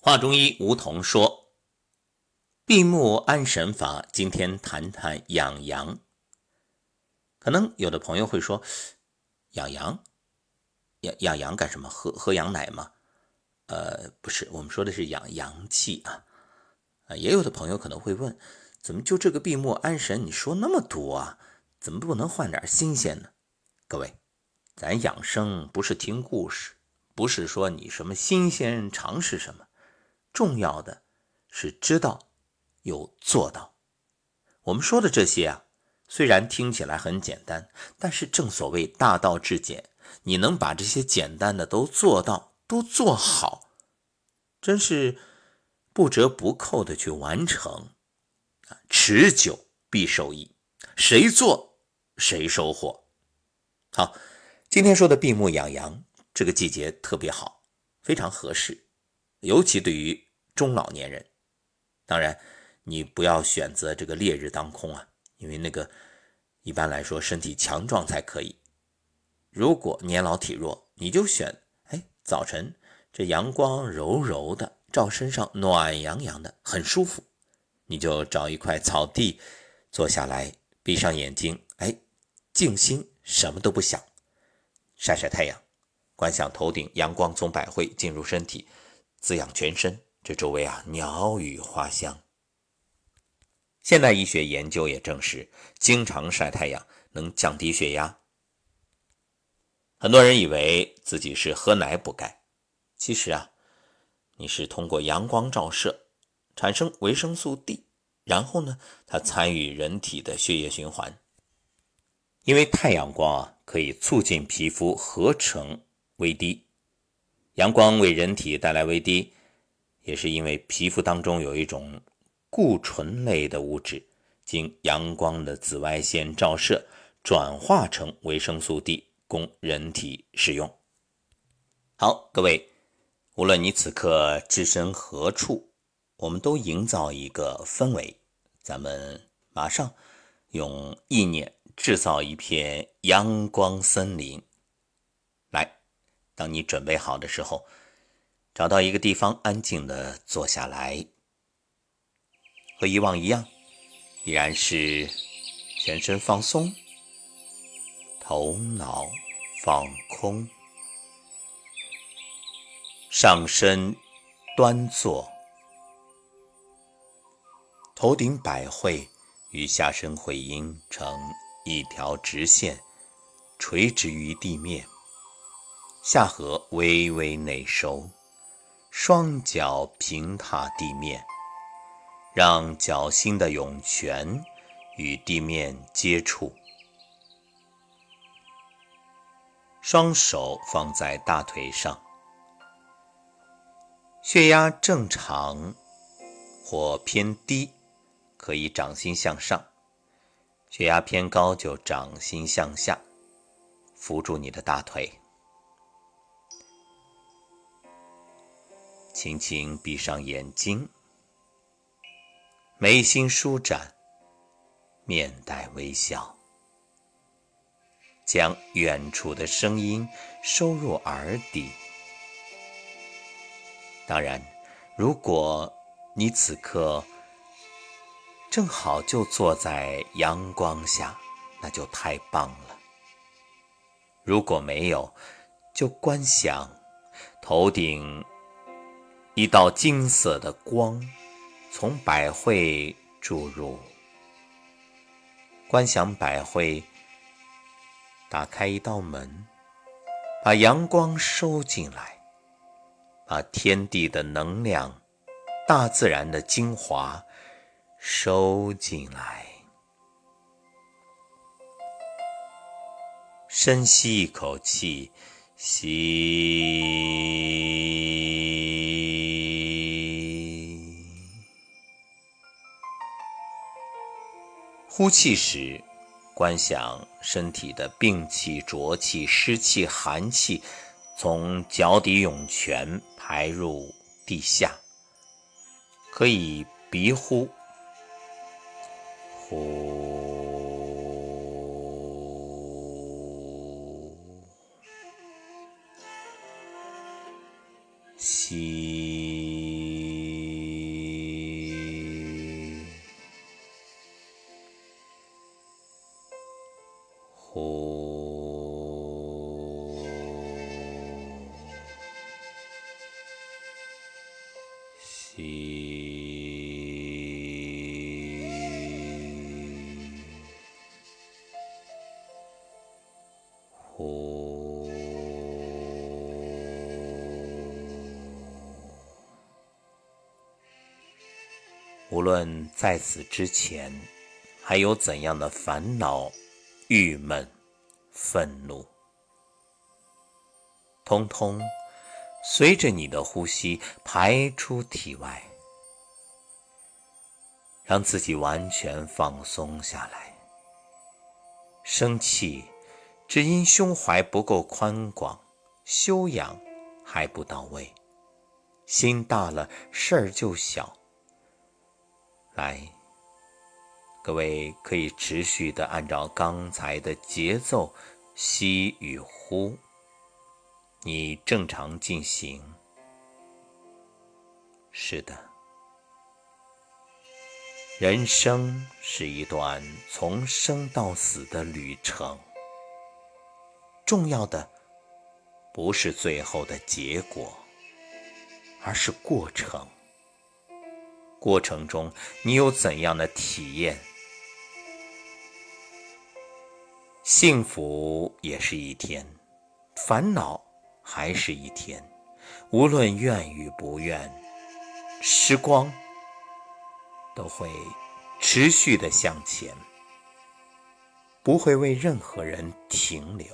华中医吴桐说：“闭目安神法，今天谈谈养阳。可能有的朋友会说，养阳，养养阳干什么？喝喝羊奶吗？呃，不是，我们说的是养阳气啊。啊，也有的朋友可能会问，怎么就这个闭目安神，你说那么多啊？怎么不能换点新鲜呢？各位，咱养生不是听故事，不是说你什么新鲜尝试什么。”重要的是知道有做到。我们说的这些啊，虽然听起来很简单，但是正所谓大道至简，你能把这些简单的都做到，都做好，真是不折不扣的去完成啊！持久必受益，谁做谁收获。好，今天说的闭目养阳，这个季节特别好，非常合适，尤其对于。中老年人，当然你不要选择这个烈日当空啊，因为那个一般来说身体强壮才可以。如果年老体弱，你就选哎早晨这阳光柔柔的照身上，暖洋洋的，很舒服。你就找一块草地坐下来，闭上眼睛，哎，静心，什么都不想，晒晒太阳，观想头顶阳光从百会进入身体，滋养全身。这周围啊，鸟语花香。现代医学研究也证实，经常晒太阳能降低血压。很多人以为自己是喝奶补钙，其实啊，你是通过阳光照射产生维生素 D，然后呢，它参与人体的血液循环。因为太阳光啊，可以促进皮肤合成维 D，阳光为人体带来维 D。也是因为皮肤当中有一种固醇类的物质，经阳光的紫外线照射，转化成维生素 D，供人体使用。好，各位，无论你此刻置身何处，我们都营造一个氛围，咱们马上用意念制造一片阳光森林。当你准备好的时候。找到一个地方，安静的坐下来，和以往一样，依然是全身放松，头脑放空，上身端坐，头顶百会与下身会阴成一条直线，垂直于地面，下颌微微内收。双脚平踏地面，让脚心的涌泉与地面接触。双手放在大腿上，血压正常或偏低，可以掌心向上；血压偏高就掌心向下，扶住你的大腿。轻轻闭上眼睛，眉心舒展，面带微笑，将远处的声音收入耳底。当然，如果你此刻正好就坐在阳光下，那就太棒了。如果没有，就观想头顶。一道金色的光从百会注入，观想百会打开一道门，把阳光收进来，把天地的能量、大自然的精华收进来。深吸一口气，吸。呼气时，观想身体的病气、浊气、湿气、寒气从脚底涌泉排入地下，可以鼻呼，无论在此之前还有怎样的烦恼、郁闷、愤怒，通通随着你的呼吸排出体外。让自己完全放松下来。生气，只因胸怀不够宽广，修养还不到位。心大了，事儿就小。来，各位可以持续的按照刚才的节奏吸与呼，你正常进行。是的。人生是一段从生到死的旅程，重要的不是最后的结果，而是过程。过程中你有怎样的体验？幸福也是一天，烦恼还是一天，无论愿与不愿，时光。都会持续的向前，不会为任何人停留。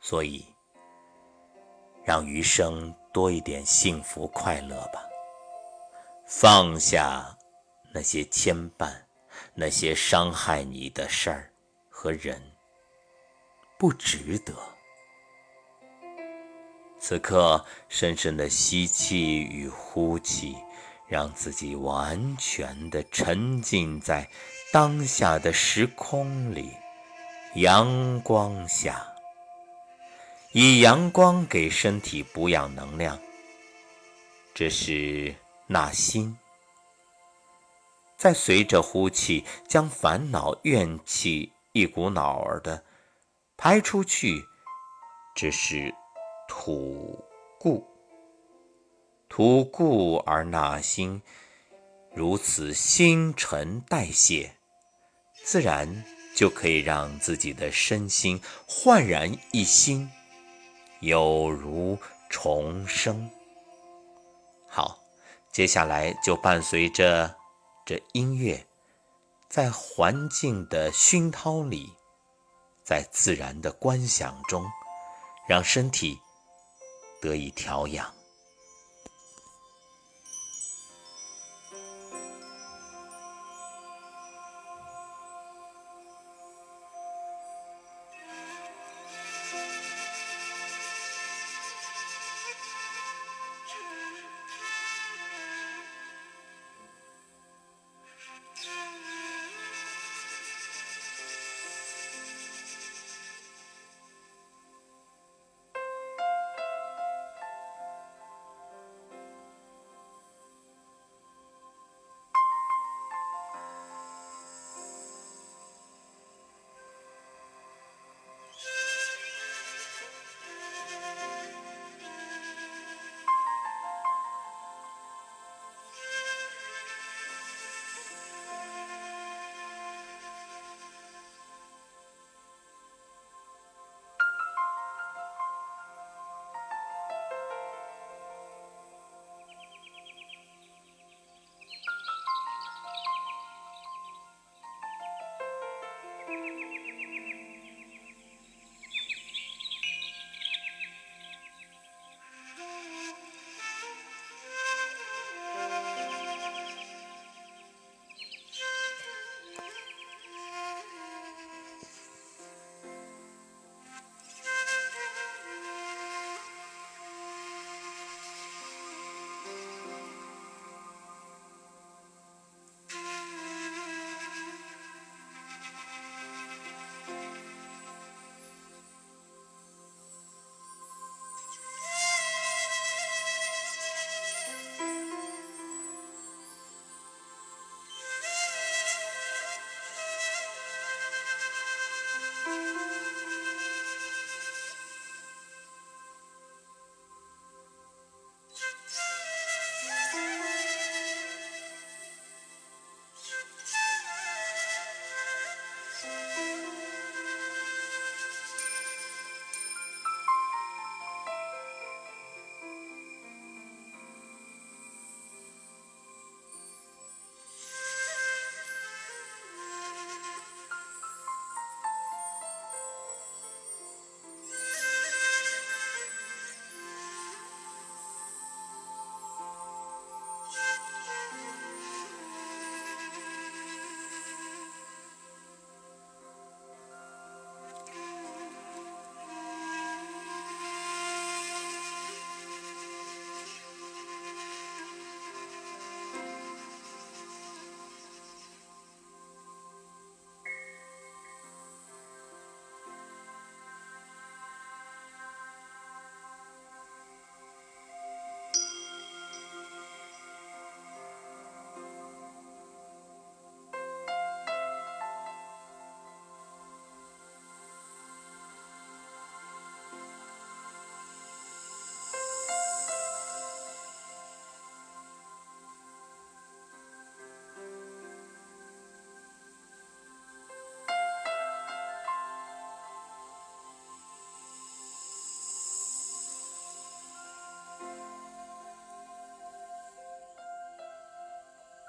所以，让余生多一点幸福快乐吧。放下那些牵绊，那些伤害你的事儿和人，不值得。此刻，深深的吸气与呼气，让自己完全的沉浸在当下的时空里，阳光下，以阳光给身体补养能量。这是纳心，再随着呼气，将烦恼怨气一股脑儿的排出去。这是。吐故，吐故而纳新，如此新陈代谢，自然就可以让自己的身心焕然一新，有如重生。好，接下来就伴随着这音乐，在环境的熏陶里，在自然的观想中，让身体。得以调养。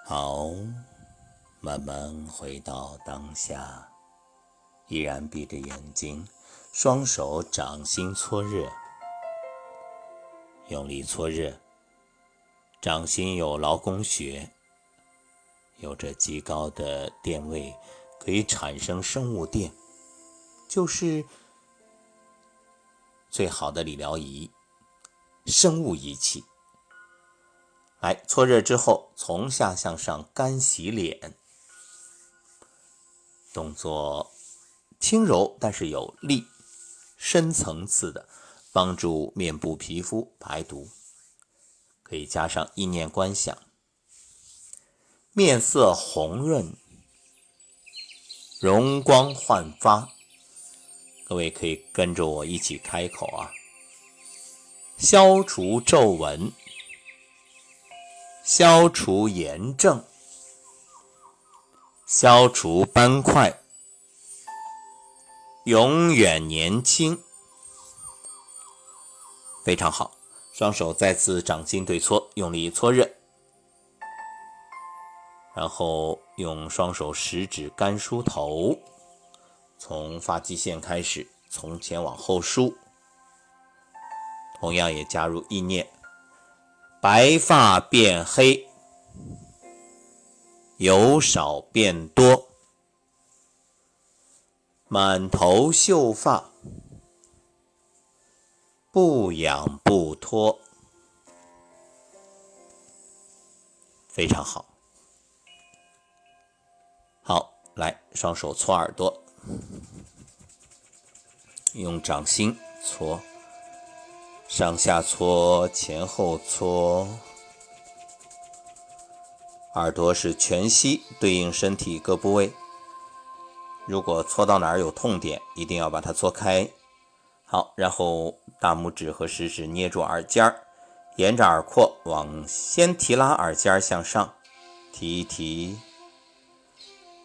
好，慢慢回到当下，依然闭着眼睛，双手掌心搓热，用力搓热。掌心有劳宫穴，有着极高的电位，可以产生生物电，就是最好的理疗仪——生物仪器。来搓热之后，从下向上干洗脸，动作轻柔但是有力，深层次的帮助面部皮肤排毒，可以加上意念观想，面色红润，容光焕发。各位可以跟着我一起开口啊，消除皱纹。消除炎症，消除斑块，永远年轻，非常好。双手再次掌心对搓，用力搓热，然后用双手食指干梳头，从发际线开始，从前往后梳，同样也加入意念。白发变黑，由少变多，满头秀发，不痒不脱，非常好。好，来，双手搓耳朵，用掌心搓。上下搓，前后搓，耳朵是全息，对应身体各部位。如果搓到哪儿有痛点，一定要把它搓开。好，然后大拇指和食指捏住耳尖儿，沿着耳廓往先提拉耳尖向上，提一提，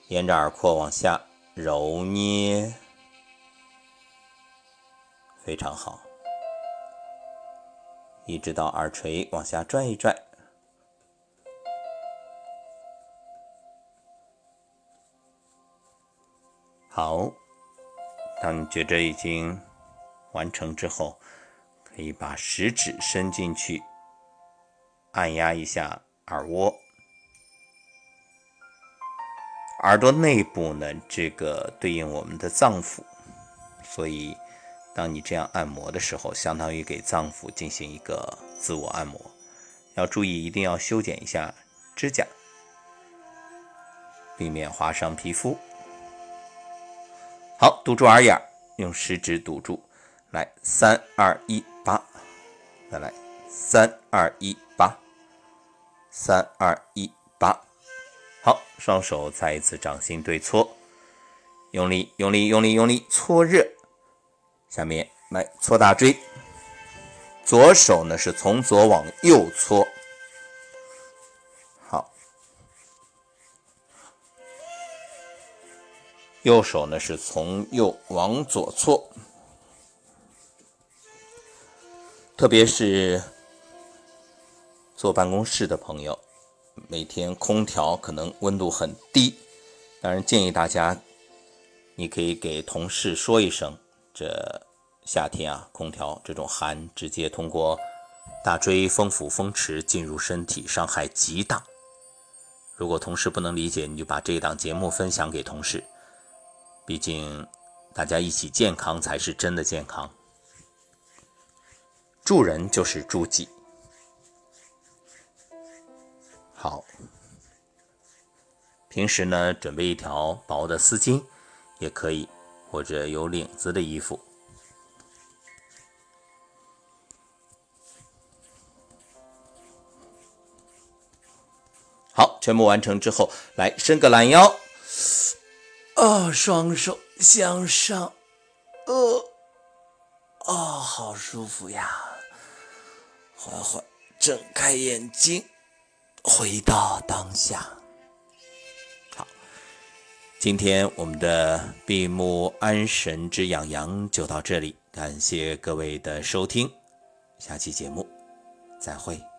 沿着耳廓往下揉捏，非常好。一直到耳垂往下拽一拽，好。当你觉着已经完成之后，可以把食指伸进去，按压一下耳窝。耳朵内部呢，这个对应我们的脏腑，所以。当你这样按摩的时候，相当于给脏腑进行一个自我按摩。要注意，一定要修剪一下指甲，避免划伤皮肤。好，堵住耳眼，用食指堵住。来，三二一，八。再来，三二一，八。三二一，八。好，双手再一次掌心对搓，用力，用力，用力，用力，搓热。下面来搓大椎，左手呢是从左往右搓，好，右手呢是从右往左搓，特别是坐办公室的朋友，每天空调可能温度很低，当然建议大家，你可以给同事说一声。这夏天啊，空调这种寒直接通过大椎、风府、风池进入身体，伤害极大。如果同事不能理解，你就把这档节目分享给同事。毕竟大家一起健康才是真的健康，助人就是助己。好，平时呢，准备一条薄的丝巾也可以。或者有领子的衣服。好，全部完成之后，来伸个懒腰，哦，双手向上，呃，哦，好舒服呀！缓缓睁开眼睛，回到当下。今天我们的闭目安神之养阳就到这里，感谢各位的收听，下期节目再会。